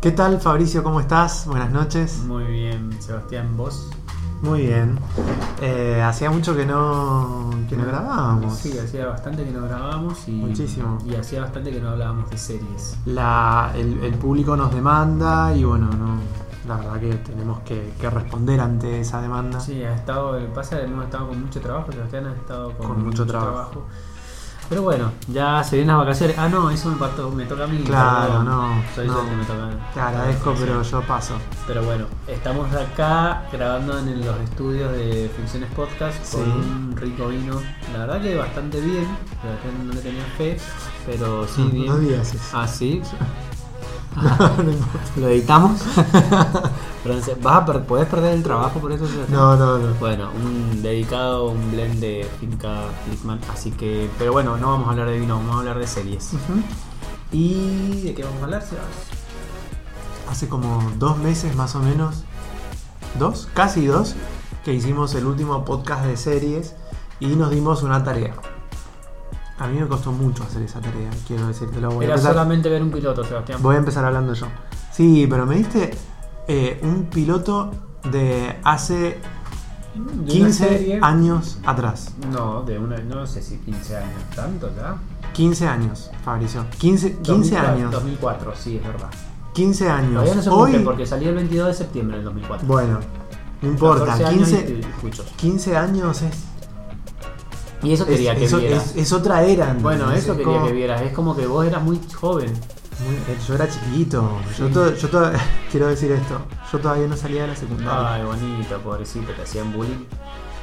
¿Qué tal Fabricio? ¿Cómo estás? Buenas noches. Muy bien, Sebastián, vos. Muy bien. Eh, hacía mucho que no, que no grabábamos. Sí, hacía bastante que no grabábamos y, Muchísimo. y hacía bastante que no hablábamos de series. La, el, el público nos demanda y bueno, no, la verdad que tenemos que, que responder ante esa demanda. Sí, ha estado, pasa hemos estado con mucho trabajo, Sebastián ha estado con, Con mucho trabajo. Pero bueno, ya se vienen las vacaciones. Ah, no, eso me, parto- me toca a mí. Claro, no, Soy no. yo el que me toca. Te agradezco, pero yo paso. Pero bueno, estamos acá grabando en los estudios de Ficciones Podcast con Sí. un rico vino. La verdad que bastante bien. No le tenía fe, pero sí bien. no digas eso. Ah, sí. Importa. Lo editamos. Pero, ¿Vas a per- ¿Podés perder el trabajo por eso? No, no, no. Bueno, un dedicado, un blend de Finca Flickman. Así que, pero bueno, no vamos a hablar de vino, vamos a hablar de series. Ujú. ¿Y de qué vamos a hablar, Sebas? Hace como dos meses más o menos, dos, casi dos, que hicimos el último podcast de series y nos dimos una tarea. A mí me costó mucho hacer esa tarea, quiero decírtelo. Voy a Era empezar, solamente ver un piloto, Sebastián. voy a empezar hablando yo. Sí, pero me diste eh, un piloto de hace ¿De una 15 serie? años atrás. No, de una, no sé si 15 años, tanto ya. 15 años, Fabricio. 15, 15 2004, años. 2004, sí, es verdad. 15 años. Todavía no se Hoy, porque salió el 22 de septiembre del 2004. bueno, no importa. 14 años 15, y escucho. 15 años es Y eso quería es, que eso- vieras. es- es otra era. bueno, eso Es quería como- que vieras. Es como que vos eras muy joven. Muy- yo era chiquito. Yo, to- yo to- quiero decir esto. Yo todavía no salía de la secundaria. Ay, bonito, pobrecito, te hacían bullying.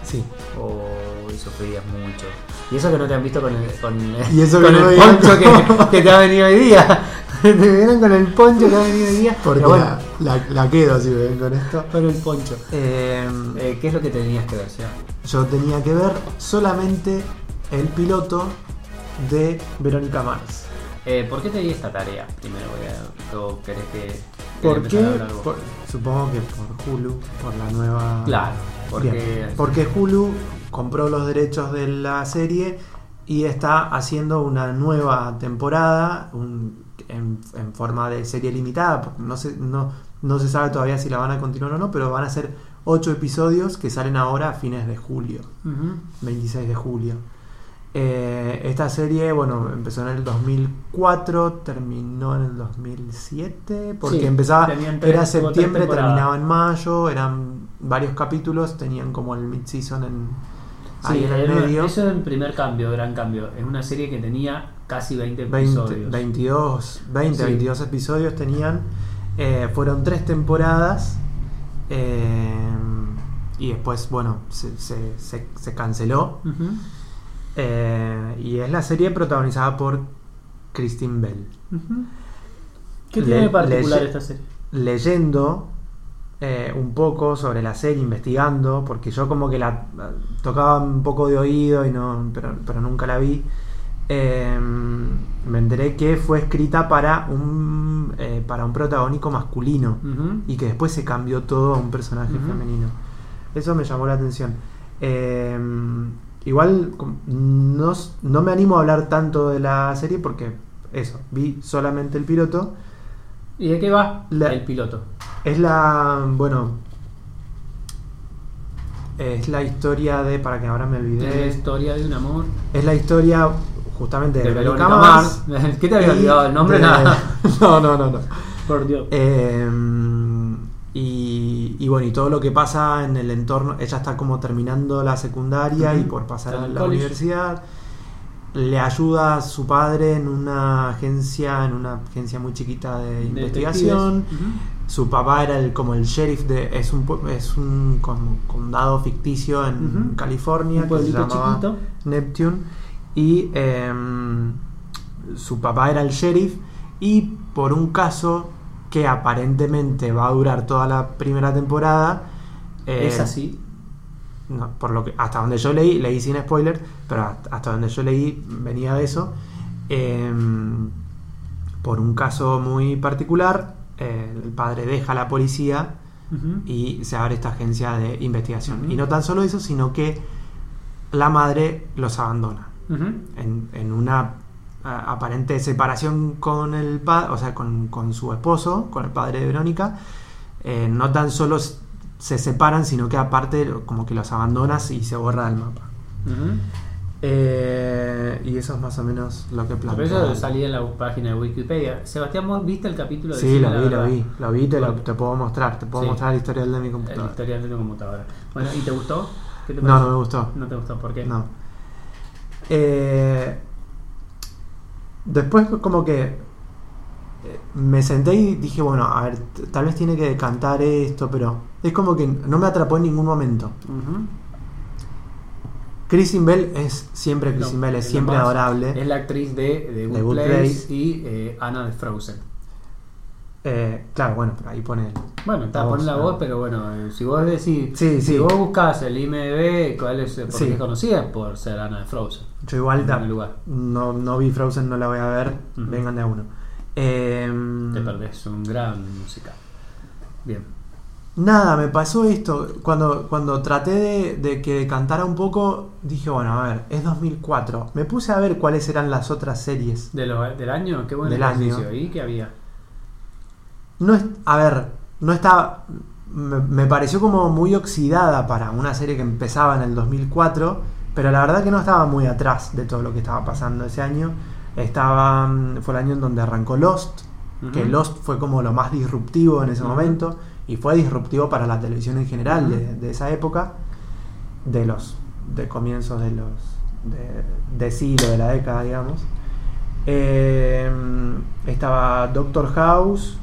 Sí. Oh, y sufrías mucho. Y eso que no te han visto con el, con, Y eso con que no el poncho que, que te ha venido hoy día. te vieron con el poncho que ha venido hoy día. Porque bueno, la, la- la quedo si me ven con esto. con el poncho. Eh, Eh, ¿Qué es lo que tenías que ver, yo tenía que ver solamente el piloto de Verónica Mars. Eh, ¿Por qué te di esta tarea? Primero voy a. ¿O querés que.? ¿Por querés qué? Por- supongo que por Hulu, por la nueva. Claro, porque- Bien, porque Hulu compró los derechos de la serie y está haciendo una nueva temporada un- en, en forma de serie limitada. No se, no, no se sabe todavía si la van a continuar o no, pero van a ser 8 episodios que salen ahora a fines de julio, Ujú. 26 de julio. Eh, esta serie, bueno, empezó en el 2004, terminó en el 2007, porque Sí, empezaba, tres- era septiembre, terminaba en mayo, eran varios capítulos, tenían como el mid-season en, ahí Sí, en el medio. eso es el primer cambio, gran cambio. Es una serie que tenía casi 20 20, episodios. 22, 20, Sí. 22 episodios tenían. Eh, fueron tres temporadas. eh, y después, bueno, se, se- se- se canceló. Ujú. Eh, y es la serie protagonizada por Christine Bell. Ujú. ¿Qué Le- tiene de particular esta serie? Leyendo eh, un poco sobre la serie, investigando, porque yo como que la tocaba un poco de oído y no, pero, pero nunca la vi. eh, me enteré que fue escrita para un eh, para un protagónico masculino y que después se cambió todo a un personaje femenino. Eso me llamó la atención. Eh, igual no, no me animo a hablar tanto de la serie porque eso, vi solamente el piloto. ¿Y de qué va La- el piloto? Es la, bueno, es la historia de, para que ahora me Es la olvidé, historia de un amor. es la historia justamente de, De Verónica Verónica Mars. Mars. ¿Qué te había olvidado el nombre? de- Nada. no, no, no, no. Por Dios. Eh, y, y bueno, y todo lo que pasa en el entorno, ella está como terminando la secundaria y por pasar a la college. universidad. Le ayuda a su padre en una agencia, en una agencia muy chiquita de investigación. Su papá era el, como el sheriff de. Es un, es un como condado ficticio en. California Un que se llamaba chiquito. Neptune. Y em, su papá era el sheriff. Y por un caso que aparentemente va a durar toda la primera temporada. eh, Es así. no, por lo que hasta donde yo leí, leí sin spoiler, pero hasta, donde yo leí venía de eso. em, por un caso muy particular, eh, el padre deja a la policía y se abre esta agencia de investigación. Y no tan solo eso, sino que la madre los abandona en, en una aparente separación con el padre, o sea, con, con su esposo, con el padre de Verónica, eh, no tan solo se separan, sino que aparte como que los abandonas y se borra del mapa. Eh, y eso es más o menos lo que Pero plantea. eso salía en la página de Wikipedia. Sebastián, ¿vos viste el capítulo de Sí, Cine lo vi, lo vi, lo vi, te, lo- te puedo mostrar, te puedo Sí. mostrar el historial de mi El computadora. historial de tu computadora. Bueno, ¿y te gustó? ¿Qué te No, no me gustó. No te gustó, ¿por qué? No. Eh, después como que eh, me senté y dije, bueno, a ver, tal vez tiene que decantar esto, pero es como que no me atrapó en ningún momento. Ujú. Kristen Bell es siempre Kristen No, Bell, es siempre adorable. Es la actriz de, de Good, Good Place, Place. y eh, Anna de Frozen. Eh, claro, bueno, pero ahí pone Bueno, está La pon voz, la voz, pero bueno, eh, si vos decís, Sí, si sí. vos buscas el IMDb, ¿cuál es? ¿Por Sí. qué conocida? Por ser Anna de Frozen. Yo igual lugar. no, no vi Frozen, no la voy a ver, vengan de a uno. Eh, Te perdés un gran musical. Bien. Nada, me pasó esto. Cuando, cuando traté de, de que cantara un poco, dije, bueno, a ver, es 2004. Me puse a ver cuáles eran las otras series. De lo- ¿Del año? Qué buen Del ejercicio. año. ¿Y qué había? No es, a ver, no estaba. Me, me pareció como muy oxidada para una serie que empezaba en el 2004, pero la verdad que no estaba muy atrás de todo lo que estaba pasando ese año. Estaba, mm, fue el año en donde arrancó Lost, que. Lost fue como lo más disruptivo en ese momento y fue disruptivo para la televisión en general de esa época, de los de comienzos de los de, de siglo, de la década, digamos. Eh, estaba Doctor House,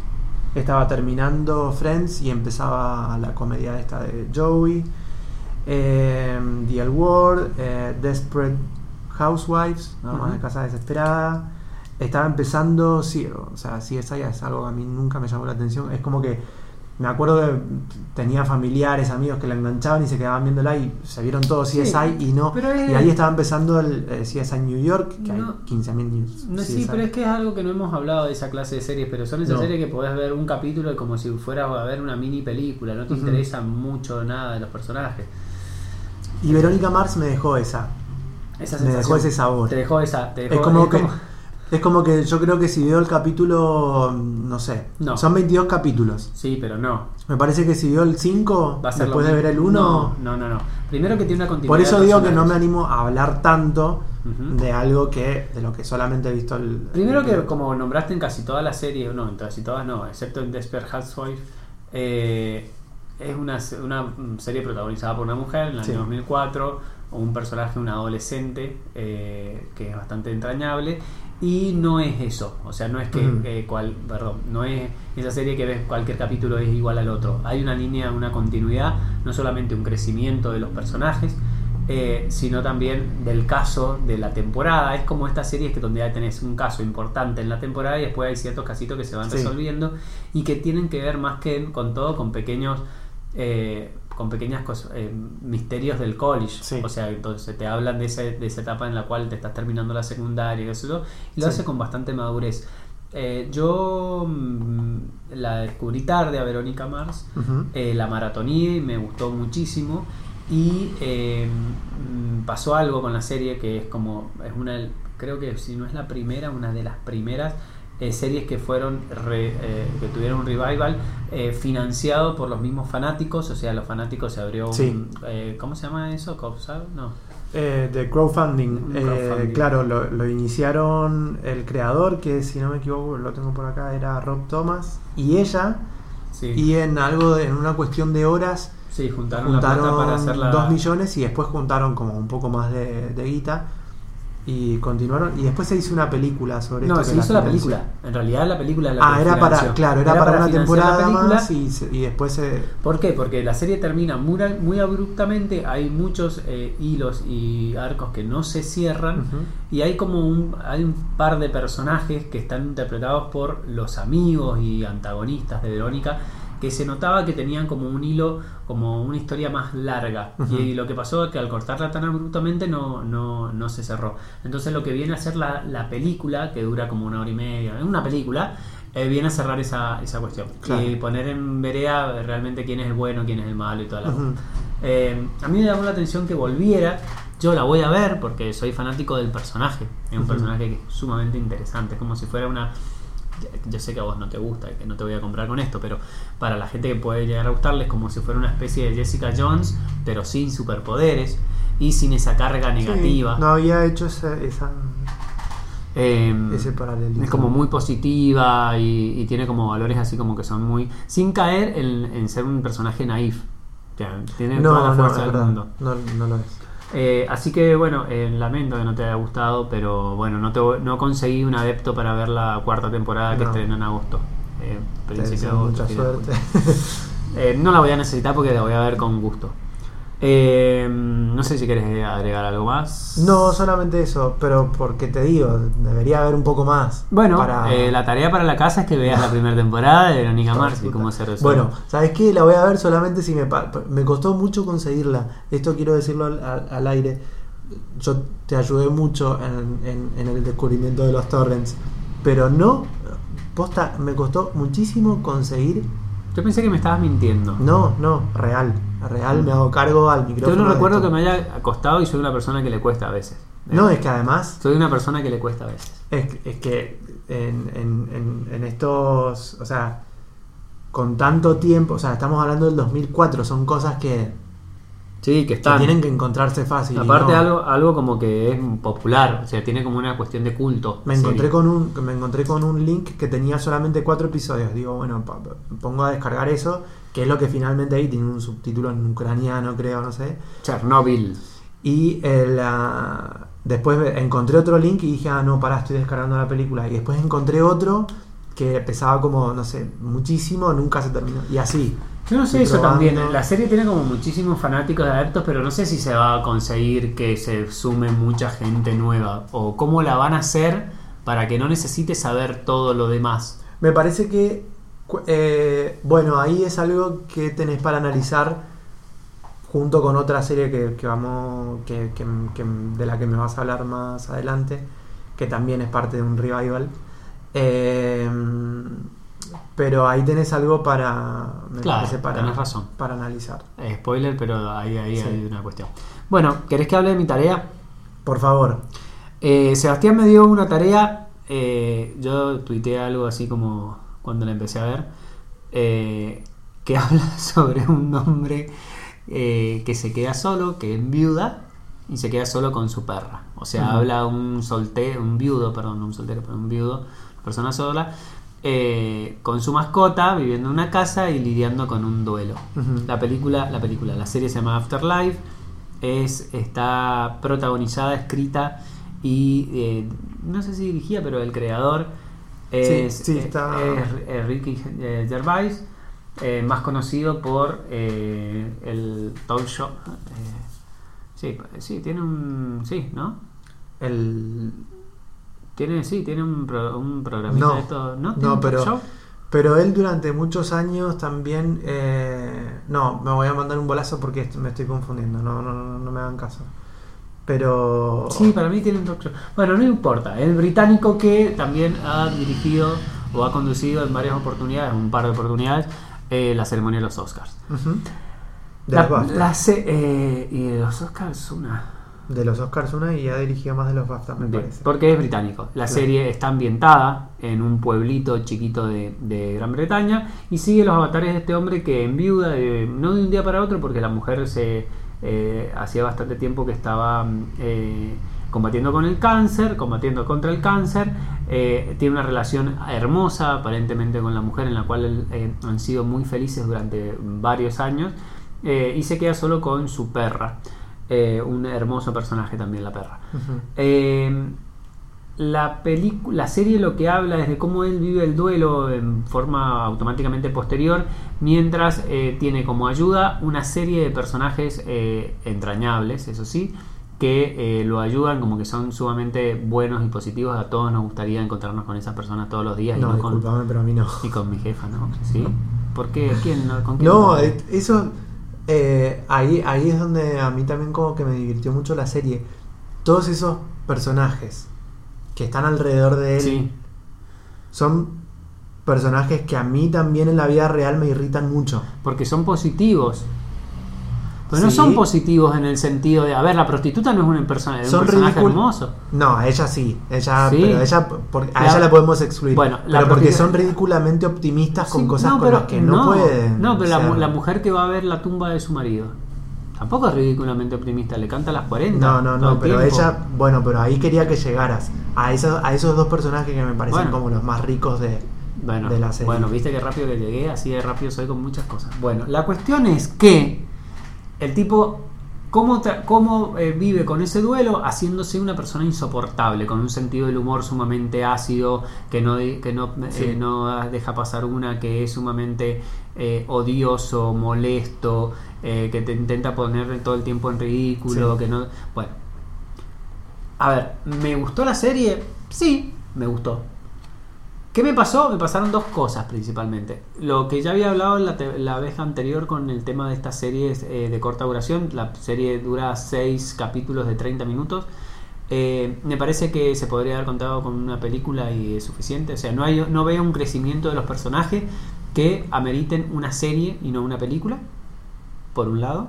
estaba terminando Friends y empezaba la comedia esta de Joey. Eh, The L Word, eh, Desperate Housewives, nada más Ujú. de casa desesperada. Estaba empezando, sí, o sea, sí, esa ya es algo que a mí nunca me llamó la atención. Es como que me acuerdo que tenía familiares, amigos que la enganchaban y se quedaban viéndola y se vieron todos Sí, CSI y no. pero es- Y ahí estaba empezando el eh, CSI New York, que No. hay 15.000 news. No, sí, pero es que es algo que no hemos hablado de esa clase de series, pero son esas No. series que podés ver un capítulo como si fueras a ver una mini película, no te interesa mucho nada de los personajes. Y Verónica Mars me dejó esa. Esa Me dejó ese sabor. Te dejó esa. Te dejó, Es como es que. Es como que yo creo que si veo el capítulo, no sé, No. son 22 capítulos. Sí, pero no. Me parece que si veo el 5, Va a ser después de ver el 1, No, no, no, no. Primero que tiene una continuidad. por eso digo que no me animo a hablar tanto de algo que de lo que solamente he visto el Primero que como nombraste en casi todas las series, no, en casi todas no, excepto en Desperate Housewives, eh, es una, una serie protagonizada por una mujer en el Sí. año 2004, o un personaje, un adolescente, eh, que es bastante entrañable, y no es eso, o sea, no es que, eh, cual, perdón, no es esa serie que ves cualquier capítulo es igual al otro, hay una línea, una continuidad, no solamente un crecimiento de los personajes, eh, sino también del caso de la temporada. Es como estas series que donde ya tenés un caso importante en la temporada y después hay ciertos casitos que se van Sí. resolviendo y que tienen que ver más que con todo con pequeños eh, con pequeñas cosas, eh, misterios del college. Sí. O sea, entonces te hablan de, ese- de esa etapa en la cual te estás terminando la secundaria y eso, y lo Sí. hace con bastante madurez. Eh, yo mm, la descubrí tarde a Verónica Mars, la maratoneé, me gustó muchísimo y mm, pasó algo con la serie que es como, es una, creo que si no es la primera, una de las primeras eh, series que fueron, re- eh, que tuvieron un revival eh, financiado por los mismos fanáticos, o sea, los fanáticos se abrió un, Sí. ¿cómo se llama eso? ¿Copsal? No. Eh, de crowdfunding. Un crowdfunding. claro, lo, lo iniciaron el creador, que si no me equivoco lo tengo por acá, era Rob Thomas, y ella, Sí, y en algo, de- en una cuestión de horas, sí juntaron, la plata para juntaron hacer la... 2 millones y después juntaron como un poco más de, de guita y continuaron y después se hizo una película sobre No, esto. se hizo la película. En realidad la película la Ah, era para, claro, era, para, una temporada más y, y después se... ¿Por qué? Porque la serie termina muy, muy abruptamente, hay muchos eh, hilos y arcos que no se cierran y hay como un, hay un par de personajes que están interpretados por los amigos y antagonistas de Verónica que se notaba que tenían como un hilo, como una historia más larga. Y lo que pasó es que al cortarla tan abruptamente no, no, no se cerró. Entonces lo que viene a ser la, la película, que dura como una hora y media, es una película, eh, viene a cerrar esa, esa cuestión. Claro. Y poner en vereda realmente quién es el bueno, quién es el malo y toda la eh, a mí me llamó la atención que volviera. yo la voy a ver porque soy fanático del personaje. Es un personaje que es sumamente interesante. Es como si fuera una. Yo sé que a vos no te gusta y que no te voy a comprar con esto, pero para la gente que puede llegar a gustarles, como si fuera una especie de Jessica Jones, pero sin superpoderes y sin esa carga negativa. Sí, no había hecho esa, esa- Em, ese paralelismo. es como muy positiva y, y tiene como valores así como que son muy. sin caer en, en ser un personaje naif. O sea, tiene No, toda la no, fuerza es del mundo. No, no lo es. Eh, así que bueno, eh, lamento que no te haya gustado, pero bueno, no, te, no conseguí un adepto para ver la cuarta temporada que No. estrena en agosto. Eh, principio de agosto, mucha suerte. Eh, no la voy a necesitar porque la voy a ver con gusto. Eh, no sé si quieres agregar algo más. no, solamente eso, pero porque te digo, debería haber un poco más. Bueno, para- eh, la tarea para la casa es que veas la primera temporada de Verónica Mars y cómo se resuelve. Bueno, ¿sabes qué? La voy a ver solamente si me... Me costó mucho conseguirla. Esto quiero decirlo al, al- al aire. Yo te ayudé mucho en, en- en el descubrimiento de los torrents. Pero no... Posta, me costó muchísimo conseguir... yo pensé que me estabas mintiendo. No, no, real. Real, me hago cargo al yo micrófono. no de recuerdo que me haya acostado y soy una persona que le cuesta a veces. No, es que además... Soy una persona que le cuesta a veces. Es, es que en, en- en- en estos, o sea, con tanto tiempo, o sea, estamos hablando del 2004, son cosas que, Sí, que que están. tienen que encontrarse fácil. Aparte no. algo, algo como que es popular, o sea, tiene como una cuestión de culto. Me encontré, serie. con un, me encontré con un link que tenía solamente cuatro episodios. Digo, bueno, pa- pongo a descargar eso, que es lo que finalmente ahí tiene un subtítulo en ucraniano, creo, no sé. Chernobyl. Y el, ah, después encontré otro link y dije, ah, no, pará, estoy descargando la película. Y después encontré otro que pesaba como, no sé, muchísimo, nunca se terminó. Y así. Yo no sé eso también. La serie tiene como muchísimos fanáticos de adeptos, pero no sé si se va a conseguir que se sume mucha gente nueva. O cómo la van a hacer para que no necesite saber todo lo demás. Me parece que, eh, bueno, ahí es algo que tenés para analizar junto con otra serie que, que vamos, que, que- que- de la que me vas a hablar más adelante, que también es parte de un revival. Eh, pero ahí tenés algo para, me Claro, parece, para, tenés razón. para analizar. Eh, spoiler, pero ahí, ahí Sí. hay una cuestión. Bueno, ¿querés que hable de mi tarea? Por favor. Eh, Sebastián me dio una tarea. eh, yo tuiteé algo así como cuando la empecé a ver. que habla sobre un hombre que se queda solo, que es viuda y se queda solo con su perra. O sea, habla un soltero, un viudo, perdón, no un soltero, pero un viudo, persona sola, eh, con su mascota, viviendo en una casa y lidiando con un duelo. La película, la película, la serie se llama Afterlife, es, está protagonizada, escrita y eh, no sé si dirigida, pero el creador es, Sí, sí, está- es- es Ricky eh, Gervais, eh, más conocido por eh, el talk show. eh, sí, sí, tiene un. Sí, ¿no? El, Tiene, sí, tiene un, pro- un programita No, de esto. ¿No? ¿Tiene no, un talk pero- show? Pero él durante muchos años también... eh, no, me voy a mandar un bolazo porque me estoy confundiendo, no, no, no, no me hagan caso. Pero... Sí, para mí tiene un talk show. Bueno, no importa. El británico que también ha dirigido o ha conducido en varias oportunidades, un par de oportunidades, eh, la ceremonia de los Oscars. Ujú. De, La- la eh, y de los Oscars una. De los Oscars una y ha dirigido más de los BAFTA, me Bien, parece. porque es británico. La Claro. serie está ambientada en un pueblito chiquito de, de Gran Bretaña y sigue los avatares de este hombre que en viuda, de- no de un día para otro, porque la mujer se eh, hacía bastante tiempo que estaba mm, eh, combatiendo con el cáncer, combatiendo contra el cáncer. eh, tiene una relación hermosa aparentemente con la mujer en la cual han sido muy felices durante varios años y se queda solo con su perra. Eh, un hermoso personaje también la perra. Ujú. Eh, la, pelicu- la serie lo que habla es de cómo él vive el duelo en forma automáticamente posterior, mientras eh, tiene como ayuda una serie de personajes entrañables, eso sí, que lo ayudan, como que son sumamente buenos y positivos. A todos nos gustaría encontrarnos con esas personas todos los días y No, no con, disculpame, pero a mí no. y con mi jefa, ¿no? ¿Sí? ¿Por qué? ¿Quién? no? ¿Con quién No, no? eso... eh, ahí, ahí es donde a mí también como que me divirtió mucho la serie. Todos esos personajes que están alrededor de él Sí. son personajes que a mí también en la vida real me irritan mucho. Porque son positivos. Pero no Sí. son positivos en el sentido de, a ver, la prostituta no es un, persona, es un Son personaje ridícul- hermoso. No, a ella sí. Ella, Sí. Pero ella, por- a La- ella la podemos excluir. Bueno, la pero porque son ridículamente optimistas con Sí, cosas no, con pero las que no, pueden. No, pero la, mujer que va a ver la tumba de su marido. Tampoco es ridículamente optimista, le canta a las 40. No, no, no, el pero tiempo. ella, bueno, pero ahí quería que llegaras a esos, a esos dos personajes que me parecen Bueno. como los más ricos de, Bueno, de la serie. bueno, viste que rápido que llegué, así de rápido soy con muchas cosas. Bueno, la cuestión es que el tipo, ¿cómo, cómo eh, vive con ese duelo? Haciéndose una persona insoportable, con un sentido del humor sumamente ácido, que no, que no, eh, no deja pasar una, que es sumamente eh, odioso, molesto, que te intenta poner todo el tiempo en ridículo, Sí. que no... Bueno. A ver, ¿me gustó la serie? Sí, me gustó. ¿Qué me pasó? Me pasaron dos cosas principalmente. Lo que ya había hablado la, la vez anterior con el tema de estas series eh, de corta duración. La serie dura 6 capítulos de 30 minutos. Eh, me parece que se podría haber contado con una película y es suficiente. O sea, no, veo un crecimiento de los personajes que ameriten una serie y no una película. Por un lado.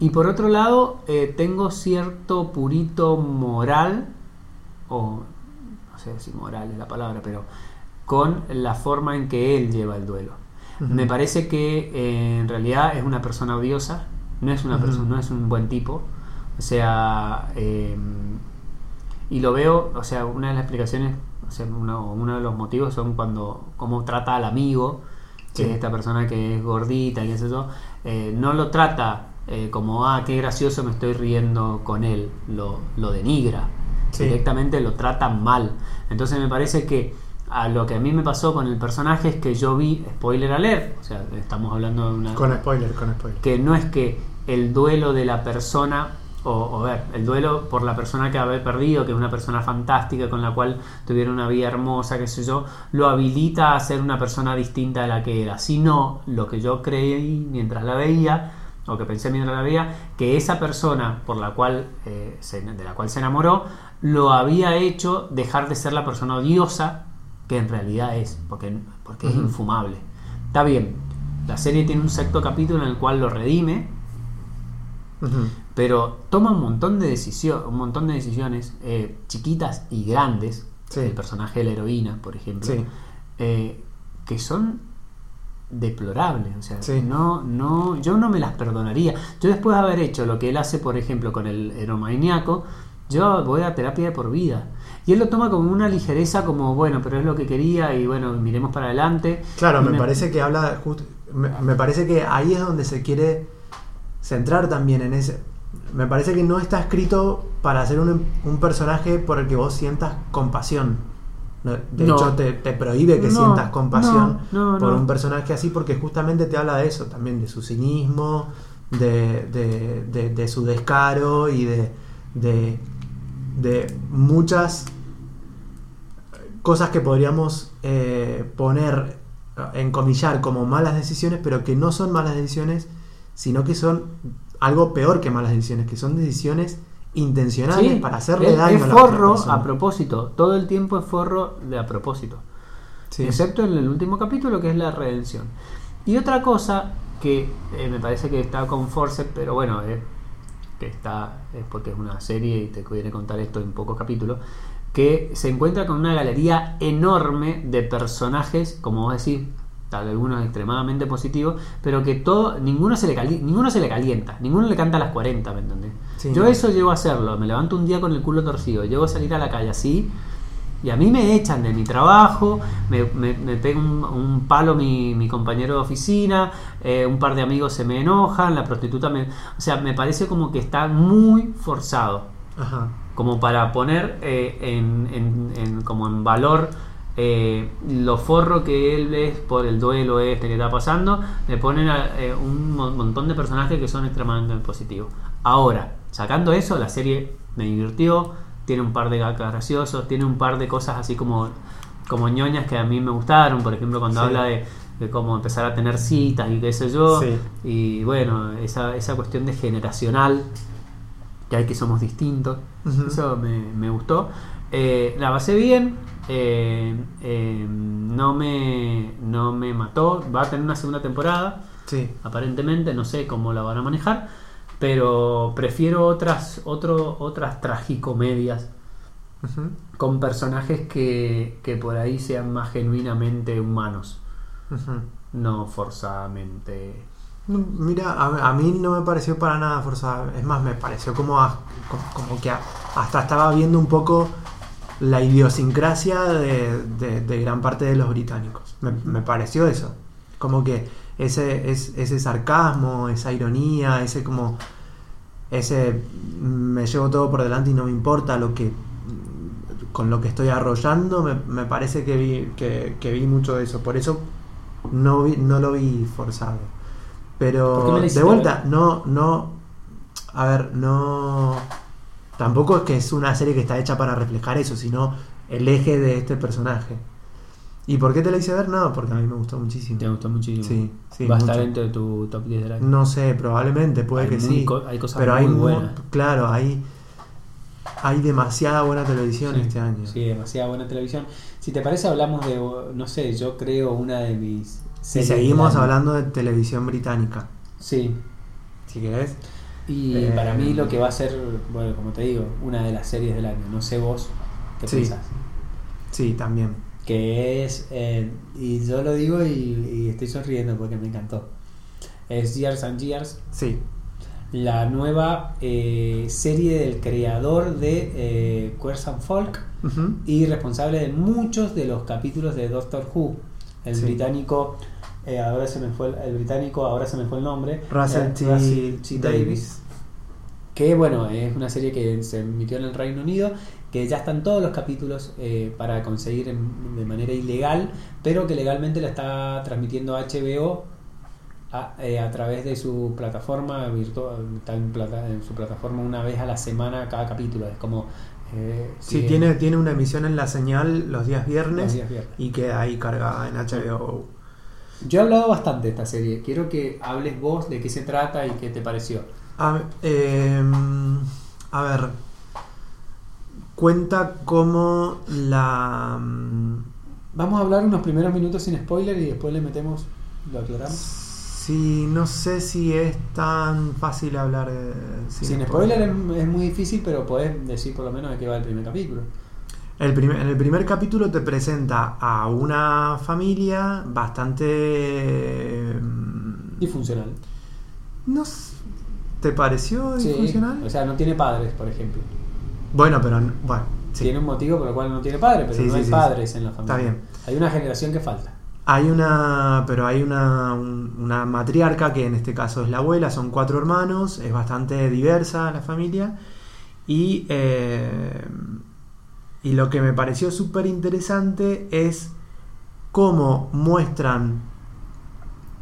Y por otro lado, eh, tengo cierto purito moral, o sé si moral es la palabra, pero con la forma en que él lleva el duelo. Me parece que eh, en realidad es una persona odiosa, no es una persona, no es un buen tipo. O sea, eh, y lo veo, o sea, una de las explicaciones, o sea, uno, uno de los motivos son cuando cómo trata al amigo, que Sí. es esta persona que es gordita y yo, eh, no lo trata eh, como, ah, qué gracioso me estoy riendo con él, lo, lo denigra, Sí. directamente lo trata mal. Entonces me parece que a lo que a mí me pasó con el personaje es que yo vi, spoiler alert, o sea, estamos hablando de una Con spoiler, con spoiler. que no es que el duelo de la persona, o, o ver, el duelo por la persona que había perdido, que es una persona fantástica con la cual tuvieron una vida hermosa, qué sé yo, lo habilita a ser una persona distinta de la que era, sino lo que yo creí mientras la veía, o que pensé mientras la veía, que esa persona por la cual, eh, se- de la cual se enamoró, lo había hecho dejar de ser la persona odiosa que en realidad es, porque, porque es infumable. Está bien, la serie tiene un sexto capítulo en el cual lo redime, pero toma un montón de decisiones, un montón de decisiones eh, chiquitas y grandes. Sí. El personaje de la heroína, por ejemplo, Sí. eh, que son deplorables. O sea, Sí. no, no, yo no me las perdonaría. Yo después de haber hecho lo que él hace, por ejemplo, con el heromaníaco, yo voy a terapia de por vida. Y él lo toma como una ligereza, como bueno, pero es lo que quería y bueno, miremos para adelante. Claro, me parece que habla just- me, me parece que ahí es donde se quiere centrar también en ese. Me parece que no está escrito para ser un, un personaje por el que vos sientas compasión. De No. hecho, te, te prohíbe que No, sientas compasión no, por un personaje así porque justamente te habla de eso, también de su cinismo, de, de- de- de su descaro y de, de, muchas cosas que podríamos eh, poner, encomillar como malas decisiones, pero que no son malas decisiones, sino que son algo peor que malas decisiones, que son decisiones intencionales Sí, para hacerle es, daño es a la otra a propósito. Todo el tiempo es forro de a propósito. Sí. Excepto en el último capítulo que es la redención. Y otra cosa que eh, me parece que está con Force, pero bueno, eh, que está es porque es una serie y te quiere contar esto en pocos capítulos, que se encuentra con una galería enorme de personajes, como vos decís, tal algunos extremadamente positivos, pero que todo, ninguno se le cali- ninguno se le calienta, ninguno le canta a las 40, ¿me entendés? Sí. Yo eso llego a hacerlo, me levanto un día con el culo torcido, llego a salir a la calle así, y a mí me echan de mi trabajo, me, me, me pega un, un palo mi, mi compañero de oficina, eh, un par de amigos se me enojan, la prostituta me... O sea, me parece como que está muy forzado, Ajá. como para poner eh, en, en- en- como en valor eh, lo forro que él es por el duelo este que está pasando, le ponen a, eh, un mon- montón de personajes que son extremadamente positivos. Ahora, sacando eso, la serie me divirtió, tiene un par de gags graciosos, tiene un par de cosas así como, como ñoñas que a mí me gustaron, por ejemplo cuando Sí. habla de, de cómo empezar a tener citas y qué sé yo, Sí. y bueno, esa, esa cuestión de generacional, que hay que somos distintos, eso me, me gustó. Eh, la pasé bien. eh, eh, no, me, no me mató. Va a tener una segunda temporada. Sí. Aparentemente, no sé cómo la van a manejar. Pero prefiero otras, otro, otras tragicomedias con personajes que, que por ahí sean más genuinamente humanos. No forzadamente. No, Mira, a, a mí no me pareció para nada forzada. Es más, me pareció como, a- como, como que a- hasta estaba viendo un poco la idiosincrasia de, de- de gran parte de los británicos. Me, me pareció eso. Como que ese, es, ese sarcasmo, esa ironía, ese como... Ese me llevo todo por delante y no me importa lo que con lo que estoy arrollando, me, me parece que vi, que, que vi mucho de eso. Por eso no, vi- no lo vi forzado. ¿Por qué me Pero de vuelta, no, no. A ver, no. Tampoco es que es una serie que está hecha para reflejar eso, sino el eje de este personaje. ¿Y por qué te la hice ver? No, porque a mí me gustó muchísimo. Te gustó muchísimo. Sí, sí, Va a estar dentro de tu top 10 del año. No sé, probablemente, puede Hay que sí. co- hay cosas pero muy hay buenas. Claro, hay, hay demasiada buena televisión Sí, este año. Sí, demasiada buena televisión. Si te parece, hablamos de, no sé, yo creo una de mis Si seguimos hablando de televisión británica, Sí. si querés. Y Eh, para mí lo que va a ser, bueno, como te digo, una de las series del año. No sé vos qué Sí. pensás. Sí, también. Que es, eh, y yo lo digo y, y estoy sonriendo porque me encantó. Es Years and Years, Sí. la nueva eh, serie del creador de eh, Queers and Folk y responsable de muchos de los capítulos de Doctor Who. El Sí. británico, eh, ahora se me fue el, el británico, ahora se me fue el nombre. Russell T. Russell T. Davis. Que bueno, es una serie que se emitió en el Reino Unido, que ya están todos los capítulos eh, para conseguir en- de manera ilegal, pero que legalmente la está transmitiendo HBO a, eh, a través de su plataforma virtual, está en, plata- en su plataforma una vez a la semana cada capítulo. Es como... eh, Sí, tiene, tiene una emisión en la señal los días viernes los días viernes. y queda ahí cargada en HBO. Yo he hablado bastante de esta serie. Quiero que hables vos de qué se trata y qué te pareció. A, a ver, cuenta como la... mm, Vamos a hablar unos primeros minutos sin spoiler y después le metemos, lo aclaramos. Sí, no sé si es tan fácil hablar de... Sin, spoiler es, es muy difícil, pero podés decir por lo menos de qué va el primer capítulo. El primer, en el primer capítulo te presenta a una familia bastante... mm, Disfuncional. No ¿Te pareció Sí, disfuncional? o sea, no tiene padres, por ejemplo. Bueno, pero bueno, sí. Tiene un motivo por el cual no tiene padres, pero Sí, no hay padres en la familia. Está bien. Hay una generación que falta. Hay una, pero hay una, un- una matriarca que en este caso es la abuela, son cuatro hermanos, es bastante diversa la familia y, eh, y lo que me pareció súper interesante es cómo muestran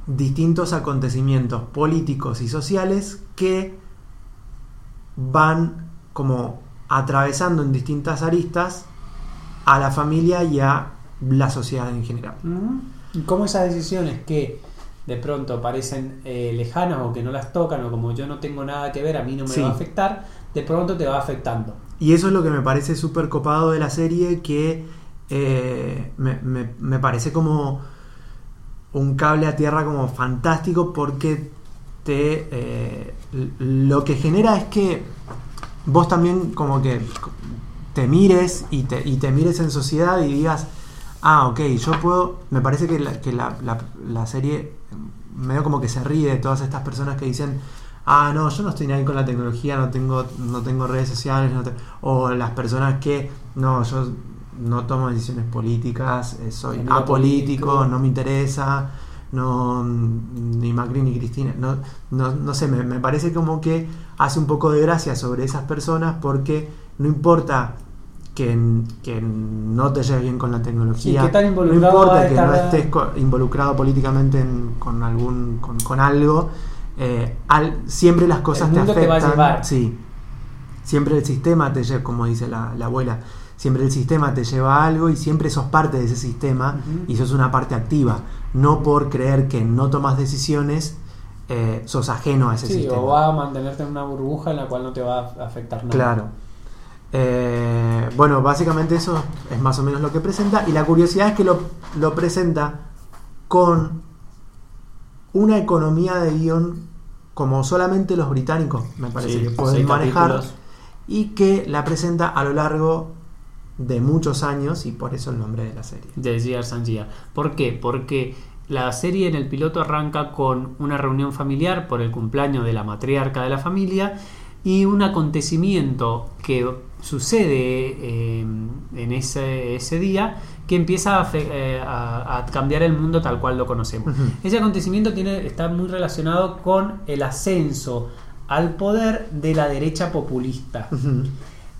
distintos acontecimientos políticos y sociales que van como atravesando en distintas aristas a la familia y a la sociedad en general. Y cómo esas decisiones que de pronto parecen eh, lejanas o que no las tocan o como yo no tengo nada que ver, a mí no me Sí. va a afectar, de pronto te va afectando. Y eso es lo que me parece súper copado de la serie, que eh, me, me- me parece como un cable a tierra como fantástico porque te eh, lo que genera es que vos también como que te mires y te, y te mires en sociedad y digas, ah, ok, yo puedo, me parece que la, que la, la- la serie medio como que se ríe de todas estas personas que dicen, ah, no, yo no estoy ni ahí con la tecnología, no tengo, no tengo redes sociales, no te-". o las personas que, no, yo no tomo decisiones políticas, eh, soy apolítico, político. no me interesa, no, ni Macri ni Cristina, no, no, no sé, me, me parece como que hace un poco de gracia sobre esas personas porque no importa que, que no te lleves bien con la tecnología, Sí, no importa que no estés involucrado políticamente en- con algún con, con algo, eh, al- siempre las cosas te afectan. va a llevar. Sí, siempre el sistema te lleva, como dice la, la abuela, siempre el sistema te lleva a algo y siempre sos parte de ese sistema y sos una parte activa. No por creer que no tomas decisiones, eh, sos ajeno a ese Sí, sistema. o va a mantenerte en una burbuja en la cual no te va a afectar nada. Claro. Eh, bueno, básicamente eso es más o menos lo que presenta. Y la curiosidad es que lo, lo presenta con una economía de guion como solamente los británicos, me parece Sí, que pueden manejar. capítulos. Y que la presenta a lo largo de muchos años y por eso el nombre de la serie. de Years and. ¿Por qué? Porque la serie en el piloto arranca con una reunión familiar por el cumpleaños de la matriarca de la familia y un acontecimiento que sucede eh, en ese, ese día que empieza a, fe- eh, a- a cambiar el mundo tal cual lo conocemos. Ese acontecimiento tiene, está muy relacionado con el ascenso al poder de la derecha populista.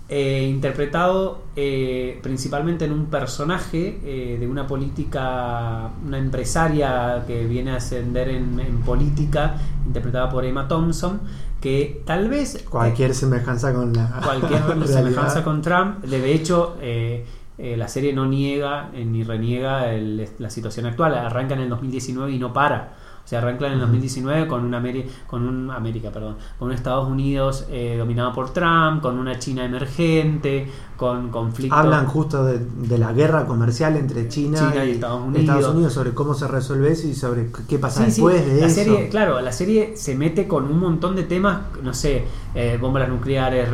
Eh, interpretado eh, principalmente en un personaje eh, de una política, una empresaria que viene a ascender en, en política, interpretada por Emma Thompson, que tal vez Cualquier semejanza con la cualquier realidad. semejanza con Trump, de hecho eh, eh, la serie no niega eh, ni reniega el- la situación actual, arranca en el 2019 y no para. O sea, arranca en el 2019 con un, Ameri- con un América, perdón, con un Estados Unidos eh, dominado por Trump, con una China emergente, con conflictos. Hablan justo de, de la guerra comercial entre China, China y Estados Unidos. sobre cómo se resuelve eso y sobre qué pasa Sí, sí, después de la eso. serie, claro, la serie se mete con un montón de temas, no sé, eh, bombas nucleares,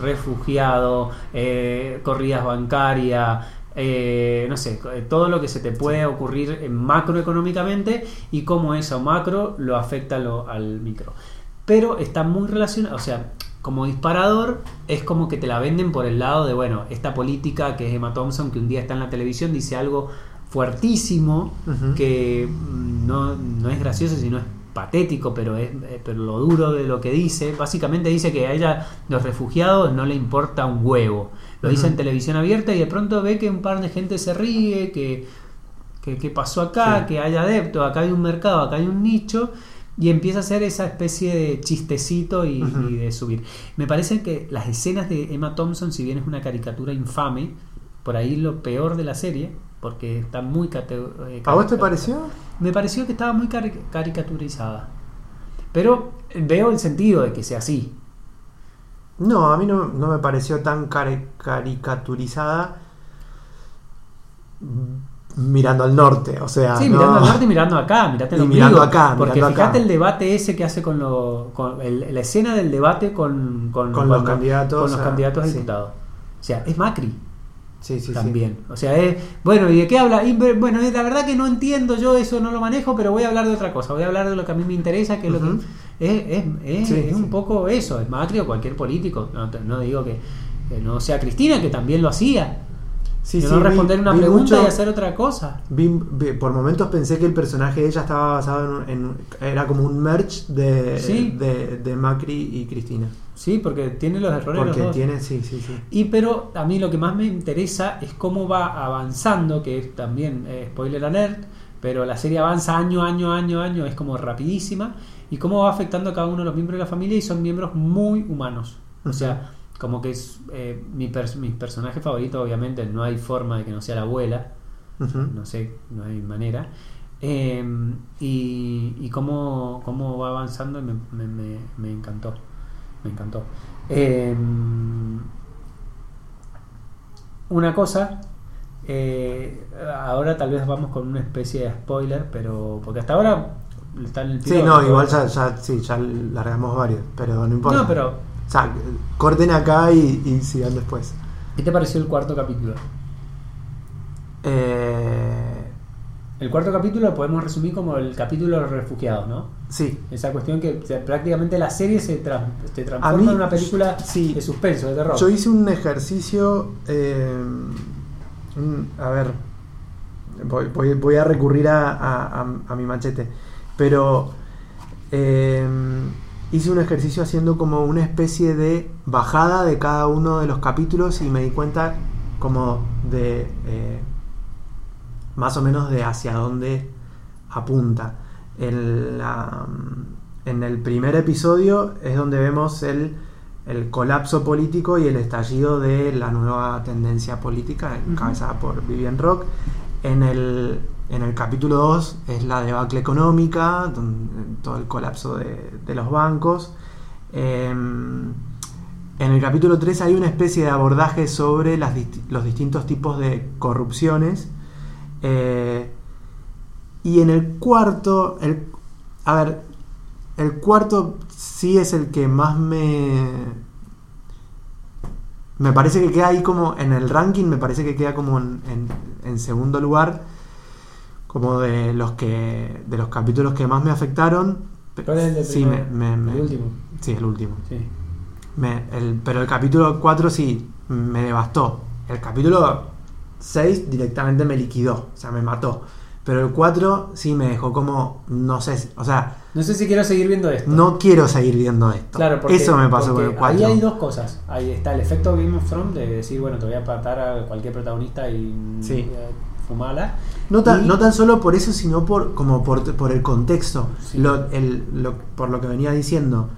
refugiado, eh, corridas bancarias, eh, no sé, todo lo que se te puede ocurrir en macroeconómicamente y cómo eso macro lo afecta lo- al micro. Pero está muy relacionado, o sea, como disparador es como que te la venden por el lado de, bueno, esta política que es Emma Thompson, que un día está en la televisión, dice algo fuertísimo, que mm, no, no es gracioso, sino es patético, pero es eh, pero lo duro de lo que dice, básicamente dice que a ella los refugiados no le importa un huevo. Lo dice en televisión abierta y de pronto ve que un par de gente se ríe, que, que, que pasó acá, Sí. que hay adeptos, acá hay un mercado, acá hay un nicho, y empieza a hacer esa especie de chistecito y de subir. Me parece que las escenas de Emma Thompson, si bien es una caricatura infame, por ahí lo peor de la serie, porque está muy eh, ¿A vos te pareció? Me pareció que estaba muy cari- caricaturizada. Pero veo el sentido de que sea así. No, a mí no, no me pareció tan cari- caricaturizada mirando al norte, o sea, Sí, no- mirando al norte y mirando acá, mirate Y el mirando acá, Porque mirando fíjate acá. el debate ese que hace con, lo, con el- la escena del debate con, con, Con los candidatos con los a- candidatos a sí. diputados. O sea, es Macri Sí, sí, sí. también. O sea, es. Bueno, ¿y de qué habla? Y, bueno, la verdad que no entiendo, yo eso no lo manejo, pero voy a hablar de otra cosa. Voy a hablar de lo que a mí me interesa, que es lo que. Es, es, es- Sí, es un poco eso, es Macri o cualquier político. No, digo que, que no sea Cristina, que también lo hacía. Sí, de sí, no vi- responder una vi pregunta mucho- y hacer otra cosa. vi- por momentos pensé que el personaje de ella estaba basado en, en- era como un merch de, Sí. de, de Macri y Cristina. Sí, porque tiene los errores los Porque dos. tiene, sí, sí, sí. Y pero a mí lo que más me interesa es cómo va avanzando, que es también eh, spoiler alert, pero la serie avanza año, año, año, año, es como rapidísima, y cómo va afectando a cada uno de los miembros de la familia y son miembros muy humanos. O sea, como que es eh, mi, pers- mi personaje favorito, obviamente, no hay forma de que no sea la abuela, no sé, no hay manera. Eh, y y cómo, cómo va avanzando me, me- me- me encantó. Me encantó. Eh, una cosa, eh, ahora tal vez vamos con una especie de spoiler, pero porque hasta ahora está en el Sí, no, igual ya, ya, sí, ya largamos varios, pero no importa. No, pero sea, corten acá y, y sigan después. ¿qué te pareció el cuarto capítulo? Eh, El cuarto capítulo lo podemos resumir como el capítulo de los refugiados, ¿no? sí, Esa cuestión que o sea, prácticamente la serie se, tra- se transforma mí, en una película sí. de suspenso, de terror. yo hice un ejercicio. eh, a ver, voy, voy- voy a recurrir a, a- a- a mi machete, pero eh, hice un ejercicio haciendo como una especie de bajada de cada uno de los capítulos y me di cuenta como de eh, más o menos de hacia dónde apunta. En, la- en el primer episodio es donde vemos el, el colapso político y el estallido de la nueva tendencia política encabezada por Vivian Rock. En el, en el capítulo 2 es la debacle económica, todo el colapso de, los bancos. Em, En el capítulo 3 hay una especie de abordaje sobre las los distintos tipos de corrupciones. Eh, y en el cuarto, el, a ver, el cuarto sí es el que más me... Me parece que queda ahí como en el ranking, me parece que queda como en- en segundo lugar, como de los que de los capítulos que más me afectaron. ¿Cuál es el de Sí, me, primero? me- me- El último. Sí, el último. Sí. El- pero el capítulo 4 sí me devastó. El capítulo 6 directamente me liquidó, o sea, me mató. Pero el 4 sí me dejó como, no sé, o sea, No sé si quiero seguir viendo esto. no quiero seguir viendo esto. Claro, porque, Eso me pasó con el 4. Ahí hay dos cosas. Ahí está el efecto Game of Thrones de decir, bueno, te voy a apartar a cualquier protagonista y Sí. eh, fumala. No tan, Y- no tan solo por eso, sino por como por, por el contexto. Sí. Lo- el- lo- por lo que venía diciendo.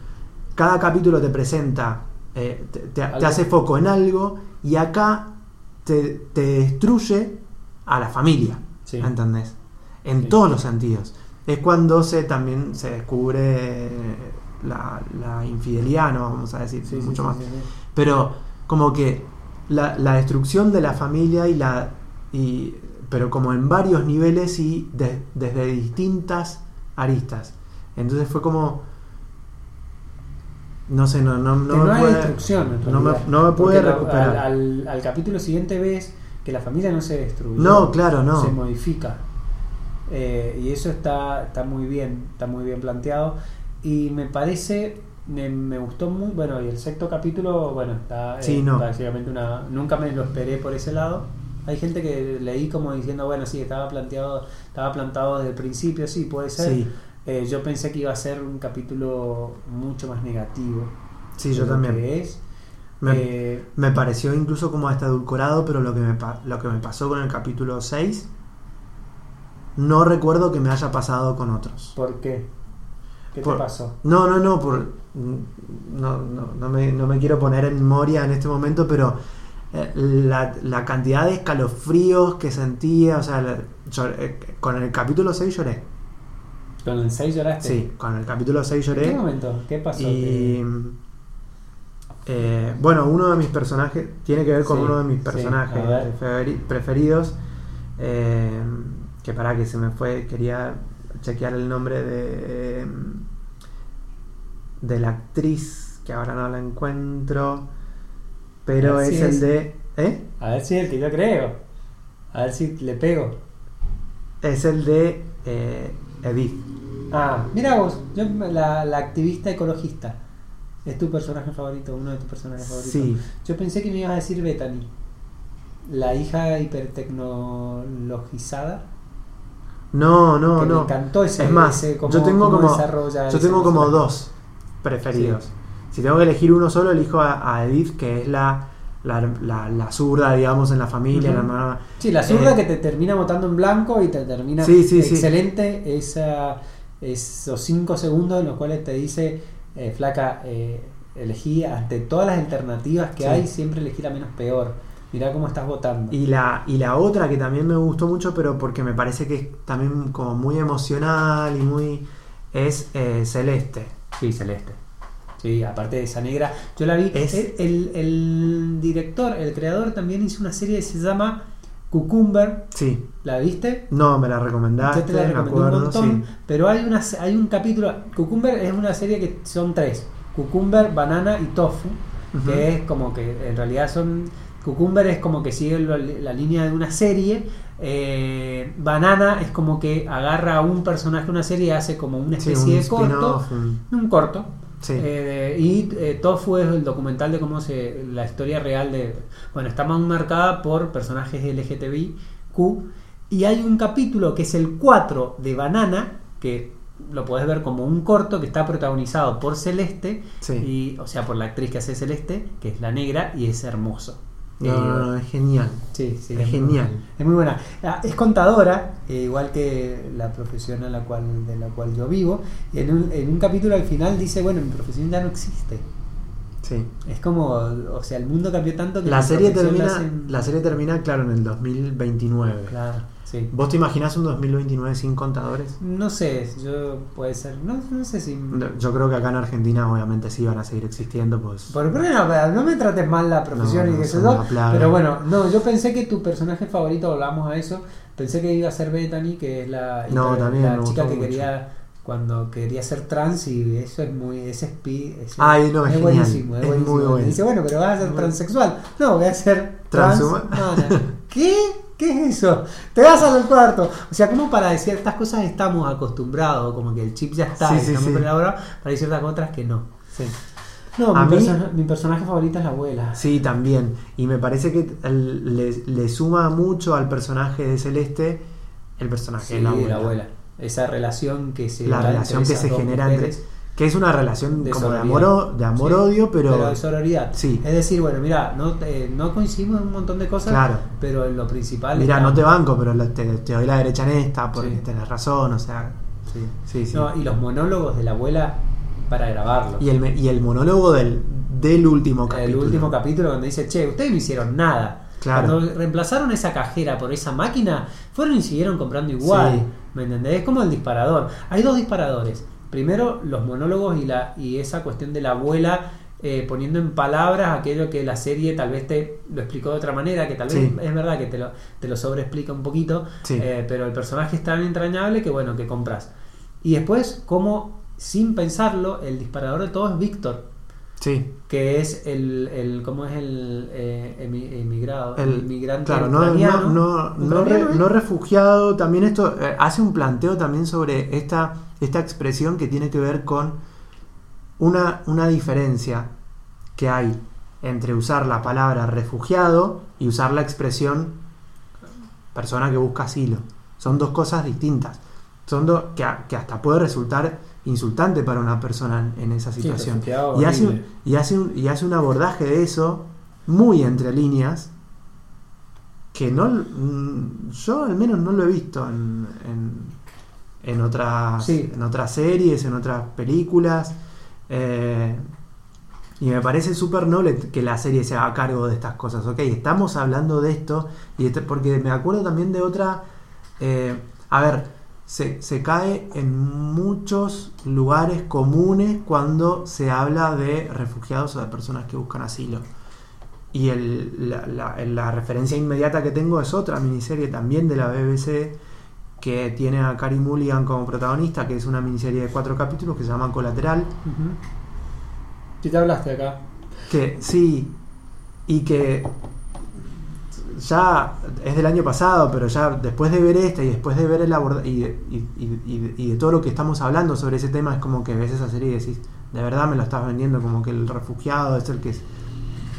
Cada capítulo te presenta, eh, te, te- te Algo. hace foco en algo y acá te, te destruye a la familia. Sí. ¿Entendés? En Sí. todos los sentidos. Es cuando se también se descubre la, la infidelidad, no vamos a decir mucho más. Pero como que la, la destrucción de la familia y la. Y, pero como en varios niveles y de- desde distintas aristas. Entonces fue como. No sé, no, no, no me no puede- destrucción. no me- no me puede recuperar. Al, al- al capítulo siguiente ves que la familia no se destruye. No, claro, no. Se modifica. Eh, y eso está, está muy bien, está muy bien planteado. Y me parece, me, me gustó muy, bueno, y el sexto capítulo, bueno, está Sí, eh, no. básicamente una, nunca me lo esperé por ese lado. Hay gente que leí como diciendo, bueno, sí, estaba planteado, estaba plantado desde el principio, sí, puede ser. Sí, Eh, yo pensé que iba a ser un capítulo mucho más negativo. sí, yo también. que es. Me, Eh, me pareció incluso como hasta edulcorado, pero lo que, me, lo que me pasó con el capítulo 6, no recuerdo que me haya pasado con otros. ¿Por qué? ¿Qué Por- te pasó? No, no, no, por, no, no, no me, no me quiero poner en memoria en este momento, pero la, la cantidad de escalofríos que sentía, o sea, la- eh, con el capítulo 6 lloré. ¿Con el 6 lloraste? Sí, con el capítulo 6 ¿En qué lloré. momento? ¿Qué pasó? Y eh, bueno, uno de mis personajes tiene que ver con Sí, uno de mis personajes preferidos. eh, que para que se me fue, quería chequear el nombre de eh, de la actriz que ahora no la encuentro, pero es si el es- de ¿eh? A ver si es el que yo creo. A ver si le pego. es el de eh, Edith. Ah, mira vos, yo, la, la activista ecologista. ¿Es tu personaje favorito? ¿Uno de tus personajes favoritos? Sí, Yo pensé que me ibas a decir Bethany. La hija hipertecnologizada. no, no, que no. Me encantó ese. es más, ese cómo- yo tengo como Yo tengo como personaje. dos preferidos. Si tengo que elegir uno solo, elijo a, a Edith, que es la, la, la, la zurda, digamos, en la familia, la hermana. Sí, la zurda Eh, que te termina votando en blanco y te termina Sí, sí, sí. excelente esa, esos cinco segundos en los cuales te dice, eh, flaca, eh, elegí ante todas las alternativas que Sí. hay, siempre elegí la menos peor. Mirá cómo estás votando. Y la, y la otra que también me gustó mucho, pero porque me parece que es también como muy emocional y muy. es eh, Celeste. Sí, celeste. Sí, aparte de esa negra, yo la vi. Es- El, el- el director, el creador también hizo una serie que se llama Cucumber. Sí. ¿La viste? No, me la recomendaste, Yo te la me recomendé acuerdo. un montón, sí. pero hay, una, hay un capítulo. Cucumber es una serie que son tres: Cucumber, Banana y Tofu. Que es como que en realidad son. Cucumber es como que sigue la línea de una serie. eh, Banana es como que agarra a un personaje de una serie y hace como una Sí, especie un de corto. Un corto. Sí. Eh, y eh, Tofu es el documental de cómo se. la historia real de. Bueno, está más marcada por personajes LGTBIQ. Y hay un capítulo que es el 4 de Banana, que lo podés ver como un corto que está protagonizado por Celeste, Sí. y, o sea, por la actriz que hace Celeste, que es la negra, y es hermoso. No, Eh, no, no, es genial. Sí, sí, Es genial. Es muy buena. Ah, Es contadora, eh, igual que la profesión a la cual, de la cual yo vivo. Y en un, en un capítulo al final dice, bueno, mi profesión ya no existe. Sí. Es como, o sea, el mundo cambió tanto que La serie termina, hacen- la serie termina, claro, en el 2029. Claro, sí. ¿Vos te imaginás un 2029 sin contadores? No sé, yo puede ser. No, no sé si. Yo creo que acá en Argentina obviamente sí van a seguir existiendo, pues... Por pero no, no me trates mal la profesión No, y no, una plaga. Pero bueno, no, yo pensé que tu personaje favorito, volvamos a eso, pensé que iba a ser Bethany, que es la, No, la- chica que mucho. quería cuando quería ser trans y eso es muy ese speed ese- Ay, no, es buenísimo es, Es buenísimo muy bueno. Y dice bueno pero vas a ser transexual no voy a ser transhumana ¿qué? ¿Qué es eso? te vas al cuarto o sea como para decir ciertas cosas estamos acostumbrados como que el chip ya está Sí, y sí, estamos sí. preparados para decir ciertas otras que no Sí. no A mi, mí- mi personaje favorita es la abuela Sí, también. Y me parece que le, le suma mucho al personaje de Celeste el personaje de la abuela. la abuela. Esa relación que se La relación que se genera mujeres, entre. Que es una relación de como de amor, de amor Sí, odio, pero. de sororidad. Sí. Es decir, bueno, mira, no, te- no coincidimos en un montón de cosas, Claro. pero en lo principal. Mira, no te banco, pero te, te doy la derecha en esta porque Sí. tenés razón, o sea. Sí. Sí, sí. No, y los monólogos de la abuela para grabarlos. Y el, y el monólogo del, del último capítulo. el último capítulo donde dice, che, ustedes no hicieron nada. Claro. Cuando reemplazaron esa cajera por esa máquina, fueron y siguieron comprando igual. Sí. ¿Me entendés? Es como el disparador. Hay dos disparadores. Primero, los monólogos y, la, y esa cuestión de la abuela eh, poniendo en palabras aquello que la serie tal vez te lo explicó de otra manera, que tal vez Sí. es verdad que te lo, te lo sobreexplica un poquito, Sí. eh, pero el personaje es tan entrañable que bueno, que compras. Y después, como sin pensarlo, el disparador de todo es Víctor Sí. que es el, el ¿cómo es el eh, emi- emigrado? El, inmigrante claro, no, no, no, no, re- ¿Ucraniano, eh? no refugiado. También esto eh, hace un planteo también sobre esta, esta expresión que tiene que ver con una, una diferencia que hay entre usar la palabra refugiado y usar la expresión persona que busca asilo. Son dos cosas distintas. Son dos que hasta puede resultar insultante para una persona en, esa situación. y, hace un, y, hace un, y hace un abordaje de eso muy entre líneas que no mm, yo al menos no lo he visto en, en, en otras Sí. en otras series en otras películas eh, y me parece súper noble que la serie se haga cargo de estas cosas ok estamos hablando de esto y este- porque me acuerdo también de otra eh, a ver se, se cae en muchos lugares comunes cuando se habla de refugiados o de personas que buscan asilo. Y el- la, la- la referencia inmediata que tengo es otra miniserie también de la BBC que tiene a Carey Mulligan como protagonista, que es una miniserie de cuatro capítulos que se llama Colateral. Sí te hablaste acá. Que sí, y que ya es del año pasado, pero ya después de ver esta y después de ver el abordaje y, y- y- de todo lo que estamos hablando sobre ese tema, es como que ves esa serie y decís, de verdad me lo estás vendiendo como que el refugiado es el que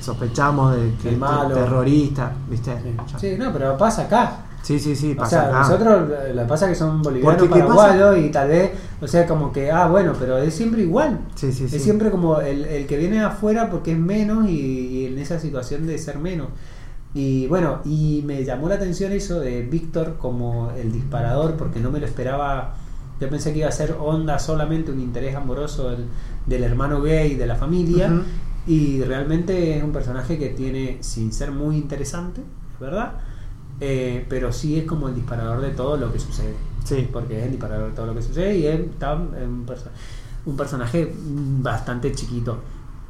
sospechamos de que es malo. terrorista, ¿viste? Sí. No, pero pasa acá. sí, sí, sí, O pasa sea, acá. nosotros lo que pasa es que son bolivianos, paraguayos y tal vez, o sea, como que, ah, bueno, pero es siempre igual. Sí, sí, sí. Es siempre como el, el que viene de afuera porque es menos y, y en esa situación de ser menos. Y bueno, y me llamó la atención eso de Víctor como el disparador porque no me lo esperaba. Yo pensé que iba a ser onda solamente un interés amoroso del, del hermano gay de la familia. Y realmente es un personaje que tiene, sin ser muy interesante, es verdad, eh, pero sí es como el disparador de todo lo que sucede Sí. porque es el disparador de todo lo que sucede y es un, perso- un personaje bastante chiquito.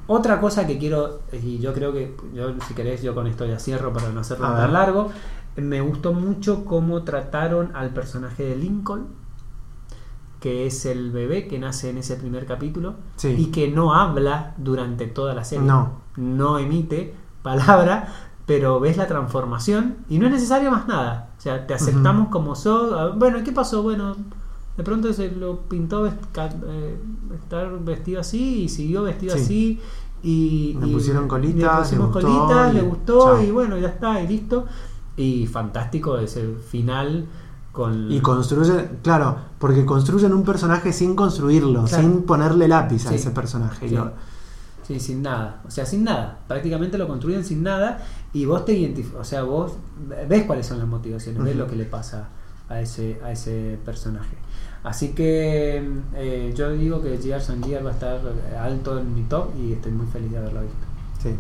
Otra cosa que quiero, y yo creo que, yo si querés, yo con esto ya cierro para no hacerlo tan largo, me gustó mucho cómo trataron al personaje de Lincoln, que es el bebé que nace en ese primer capítulo Sí. y que no habla durante toda la serie. No. No emite palabra, pero ves la transformación y no es necesario más nada. O sea, te aceptamos como sos. Ah, Bueno, ¿qué pasó? Bueno, de pronto se lo pintó vest- eh, estar vestido así y siguió vestido Sí. así. Y, Le pusieron colitas, le pusimos le gustó colitas, y le gustó chao. y bueno, ya está, y listo. Y fantástico ese final con... Y construyen, claro, porque construyen un personaje sin construirlo, Claro. sin ponerle lápiz a Sí. ese personaje. Sí. Yo- Sí, sin nada. O sea, sin nada. Prácticamente lo construyen sin nada y vos te identificas, o sea, vos ves cuáles son las motivaciones, ves Ujú. lo que le pasa a ese, a ese personaje. Así que eh, yo digo que Gears and Gear va a estar alto en mi top y estoy muy feliz de haberlo visto. Sí,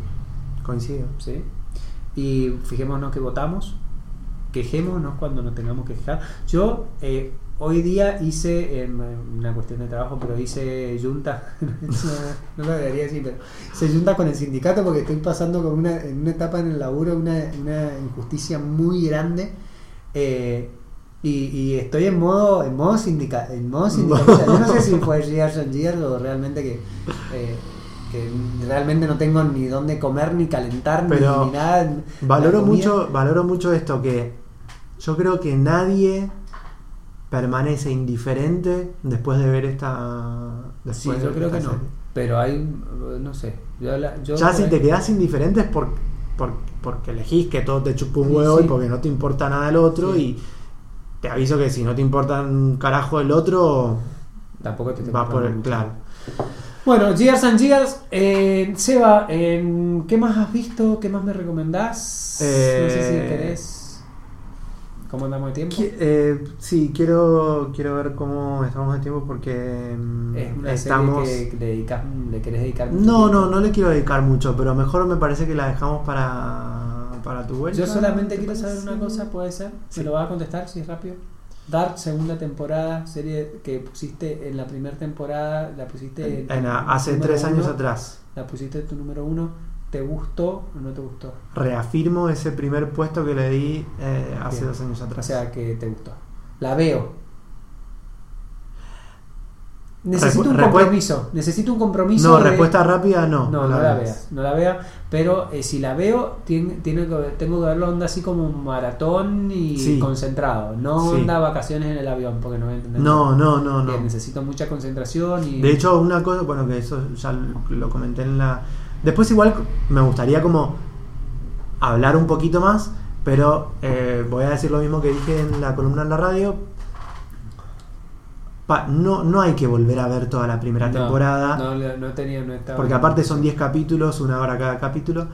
coincido. ¿sí? Y fijémonos que votamos. quejémonos cuando nos tengamos que quejar. Yo eh, hoy día hice, eh, una cuestión de trabajo, pero hice junta, no, lo debería decir, pero hice junta con el sindicato porque estoy pasando con una, en una etapa en el laburo una, una injusticia muy grande. eh, y, y estoy en modo en modo sindical en modo sindicalista. yo no sé si fue years and years o realmente que eh, que realmente no tengo ni dónde comer ni calentar ni- Pero ni, nada Valoro mucho, valoro mucho esto que yo creo que nadie permanece indiferente después de ver esta. Sí, después de yo creo que no. Pero hay, no sé. Yo, la- yo Ya si te quedas indiferente es por, por- porque elegís que todo te chupa un Sí, huevo sí. y porque no te importa nada el otro Sí. y te aviso que si no te importa un carajo el otro Tampoco te va por el mucho. claro. Bueno, Years and Years. Eh, Seba, eh, ¿qué más has visto? ¿Qué más me recomendás? No sé si Eh, querés. ¿Cómo andamos de tiempo? Qui- eh, sí, quiero, quiero ver cómo estamos de tiempo porque Es una estamos... serie que le, dedicas, le querés dedicar mucho No, tiempo. no, no le quiero dedicar mucho, pero mejor me parece que la dejamos para, para tu vuelta. Yo solamente ¿te quiero saber una cosa, ¿puede ser? Sí. ¿Me lo vas a contestar si es rápido? Dark, segunda temporada, serie que pusiste en la primera temporada, la pusiste En- hace tres años uno, atrás. La pusiste tu número uno. ¿Te gustó o no te gustó? Reafirmo ese primer puesto que le di eh, hace dos años O atrás. sea, que te gustó. La veo. Necesito un compromiso. Necesito un compromiso. no, de- respuesta rápida no. No, no la veas. veas, no la vea, pero eh, si la veo, tiene, tiene que, tengo que verlo onda así como un maratón y Sí. concentrado, no Sí. onda vacaciones en el avión, porque no voy a entender. No, no, no, no. Bien, necesito mucha concentración y... De hecho, una cosa, bueno, que eso ya lo comenté en la... Después igual me gustaría como hablar un poquito más, pero eh, voy a decir lo mismo que dije en la columna en la radio. Pa- no, no hay que volver a ver toda la primera No, temporada, No, no, tenía, no estaba- porque aparte son 10 capítulos, una hora cada capítulo.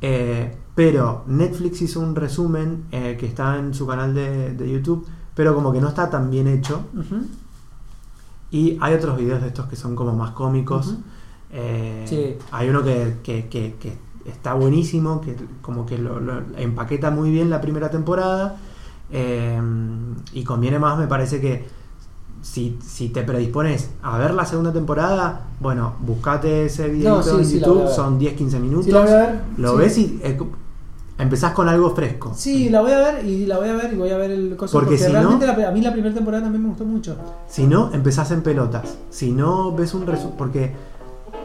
eh, pero Netflix hizo un resumen eh, que está en su canal de, de YouTube, pero como que no está tan bien hecho. Y hay otros videos de estos que son como más cómicos. Eh, Sí. Hay uno que, que- que- que está buenísimo, que como que lo, lo empaqueta muy bien la primera temporada. y conviene más, me parece que si, si te predispones a ver la segunda temporada, bueno, buscate ese video sí, en sí, YouTube, son 10-15 minutos. Sí, la voy a ver. Lo ves y eh, empezás con algo fresco. Sí, la voy a ver y la voy a ver y voy a ver el coso Porque porque, si no- la- a mí la primera temporada también me gustó mucho. Si no, empezás en pelotas. Si no, ves un resumen. Porque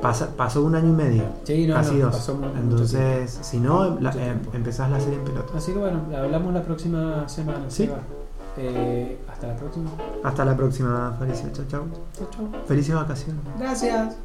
pasa- pasó un año y medio. Sí, no, casi no, dos. pasó Entonces, si no, la- tiempo. empezás la serie en pelotas. Así que bueno, hablamos la próxima semana. Sí. Eh, hasta la próxima. Hasta la próxima, Felicia. Chau, chau. Chau, chau. Felices vacaciones. Gracias.